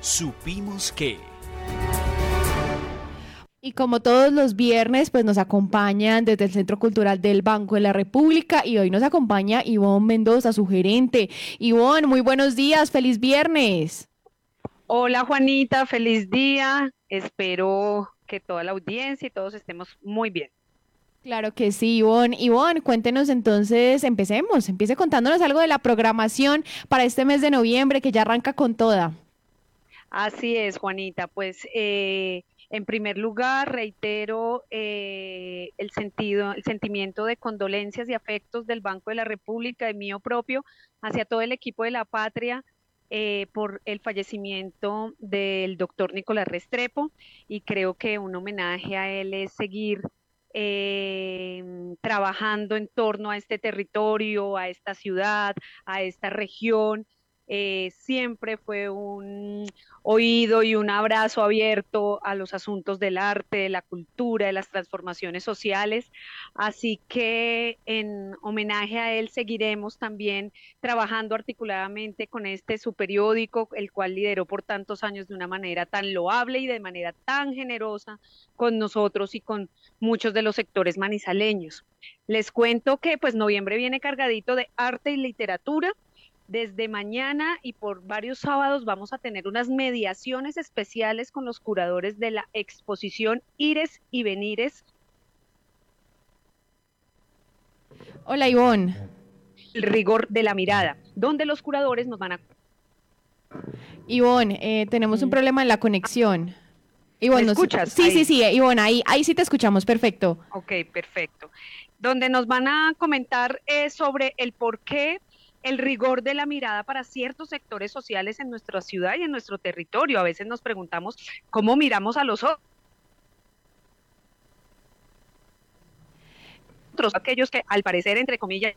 supimos que... Y como todos los viernes, pues nos acompañan desde el Centro Cultural del Banco de la República y hoy nos acompaña Ivonne Mendoza, su gerente. Ivonne, muy buenos días, feliz viernes. Hola Juanita, feliz día. Espero que toda la audiencia y todos estemos muy bien. Claro que sí, Ivonne. Ivonne, cuéntenos entonces, empecemos, empiece contándonos algo de la programación para este mes de noviembre que ya arranca con toda. Así es, Juanita. Pues eh, en primer lugar, reitero eh, el sentido, el sentimiento de condolencias y afectos del Banco de la República y mío propio hacia todo el equipo de la patria eh, por el fallecimiento del doctor Nicolás Restrepo y creo que un homenaje a él es seguir eh, trabajando en torno a este territorio, a esta ciudad, a esta región eh, siempre fue un oído y un abrazo abierto a los asuntos del arte, de la cultura, de las transformaciones sociales. Así que en homenaje a él seguiremos también trabajando articuladamente con este su periódico, el cual lideró por tantos años de una manera tan loable y de manera tan generosa con nosotros y con muchos de los sectores manizaleños. Les cuento que pues noviembre viene cargadito de arte y literatura desde mañana y por varios sábados vamos a tener unas mediaciones especiales con los curadores de la exposición Ires y Venires. Hola Ivonne. El rigor de la mirada, donde los curadores nos van a... Ivonne, eh, tenemos un mm. problema en la conexión. Ivonne, ¿Me escuchas? Sí, sí, sí, Ivonne, ahí, ahí sí te escuchamos, perfecto. Ok, perfecto. Donde nos van a comentar sobre el por qué el rigor de la mirada para ciertos sectores sociales en nuestra ciudad y en nuestro territorio. A veces nos preguntamos cómo miramos a los otros. aquellos que al parecer, entre comillas,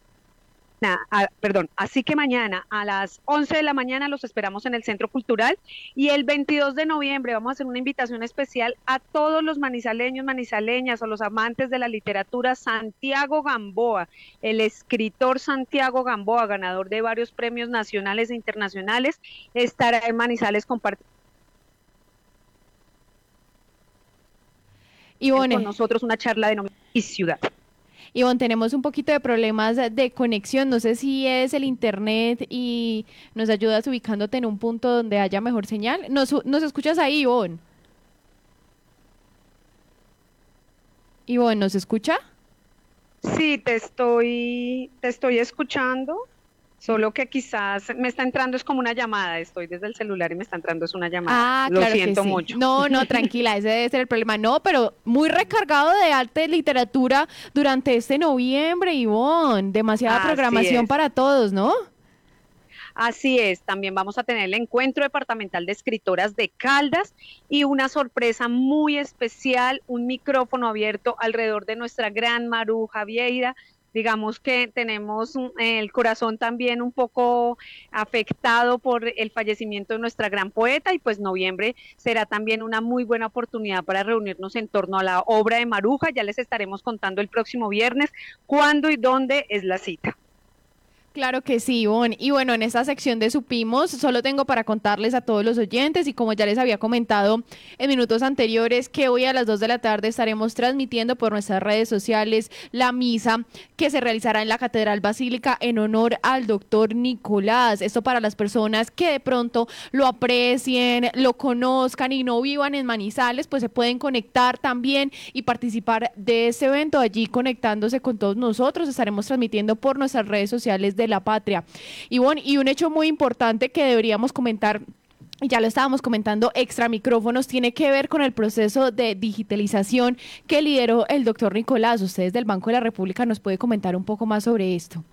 perdón, así que mañana a las 11 de la mañana los esperamos en el Centro Cultural y el 22 de noviembre vamos a hacer una invitación especial a todos los manizaleños, manizaleñas o los amantes de la literatura. Santiago Gamboa, el escritor Santiago Gamboa, ganador de varios premios nacionales e internacionales, estará en Manizales compartiendo. Y con nosotros una charla de y ciudad. Ivonne, tenemos un poquito de problemas de conexión. No sé si es el internet y nos ayudas ubicándote en un punto donde haya mejor señal. ¿Nos, nos escuchas ahí, Ivonne? Ivonne, ¿nos escucha? Sí, te estoy, te estoy escuchando. Solo que quizás me está entrando es como una llamada, estoy desde el celular y me está entrando es una llamada. Ah, Lo siento mucho. No, no, tranquila, ese debe ser el problema. No, pero muy recargado de arte y literatura durante este noviembre, Ivonne. Demasiada programación para todos, ¿no? Así es, también vamos a tener el encuentro departamental de escritoras de Caldas y una sorpresa muy especial, un micrófono abierto alrededor de nuestra gran Maruja Vieira, digamos que tenemos el corazón también un poco afectado por el fallecimiento de nuestra gran poeta y pues noviembre será también una muy buena oportunidad para reunirnos en torno a la obra de Maruja. Ya les estaremos contando el próximo viernes cuándo y dónde es la cita. Claro que sí, Ivonne. Y bueno, en esta sección de Supimos, solo tengo para contarles a todos los oyentes y como ya les había comentado en minutos anteriores, que hoy a las 2 de la tarde estaremos transmitiendo por nuestras redes sociales la misa que se realizará en la Catedral Basílica en honor al doctor Nicolás. Esto para las personas que de pronto lo aprecien, lo conozcan y no vivan en Manizales, pues se pueden conectar también y participar de ese evento allí conectándose con todos nosotros. Estaremos transmitiendo por nuestras redes sociales de de la patria. Y y un hecho muy importante que deberíamos comentar ya lo estábamos comentando, extra micrófonos, tiene que ver con el proceso de digitalización que lideró el doctor Nicolás. Ustedes del Banco de la República nos puede comentar un poco más sobre esto.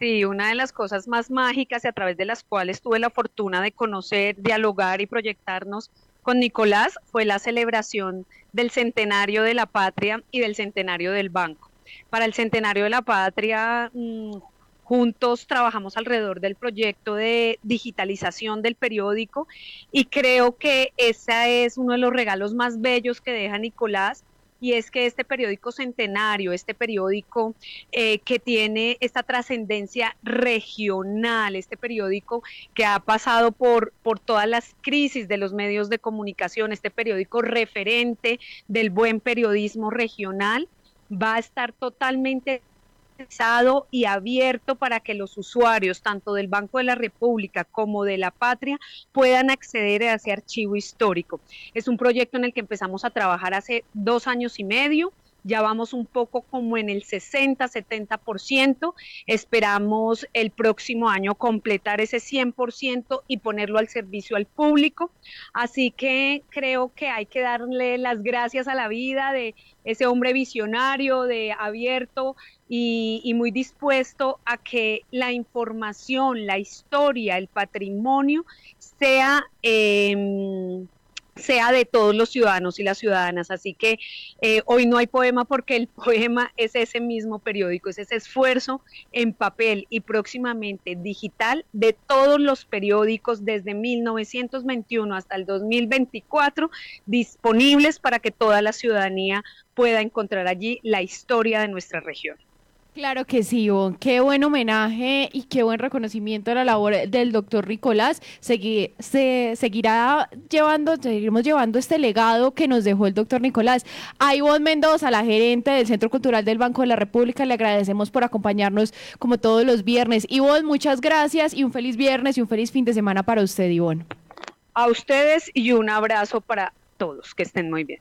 Sí, una de las cosas más mágicas y a través de las cuales tuve la fortuna de conocer, dialogar y proyectarnos con Nicolás fue la celebración del centenario de la patria y del centenario del banco. Para el centenario de la patria, mm, Juntos trabajamos alrededor del proyecto de digitalización del periódico y creo que ese es uno de los regalos más bellos que deja Nicolás y es que este periódico centenario, este periódico eh, que tiene esta trascendencia regional, este periódico que ha pasado por, por todas las crisis de los medios de comunicación, este periódico referente del buen periodismo regional, va a estar totalmente y abierto para que los usuarios, tanto del Banco de la República como de la Patria, puedan acceder a ese archivo histórico. Es un proyecto en el que empezamos a trabajar hace dos años y medio ya vamos un poco como en el 60-70%. Esperamos el próximo año completar ese 100% y ponerlo al servicio al público. Así que creo que hay que darle las gracias a la vida de ese hombre visionario, de abierto y, muy dispuesto a que la información, la historia, el patrimonio sea... Eh, sea de todos los ciudadanos y las ciudadanas. Así que eh, hoy no hay poema porque el poema es ese mismo periódico, es ese esfuerzo en papel y próximamente digital de todos los periódicos desde 1921 hasta el 2024 disponibles para que toda la ciudadanía pueda encontrar allí la historia de nuestra región. Claro que sí, Ivonne. Qué buen homenaje y qué buen reconocimiento a la labor del doctor Nicolás. se seguirá llevando, seguiremos llevando este legado que nos dejó el doctor Nicolás. A Ivonne Mendoza, la gerente del Centro Cultural del Banco de la República, le agradecemos por acompañarnos como todos los viernes. Ivonne, muchas gracias y un feliz viernes y un feliz fin de semana para usted, Ivonne. A ustedes y un abrazo para todos. Que estén muy bien.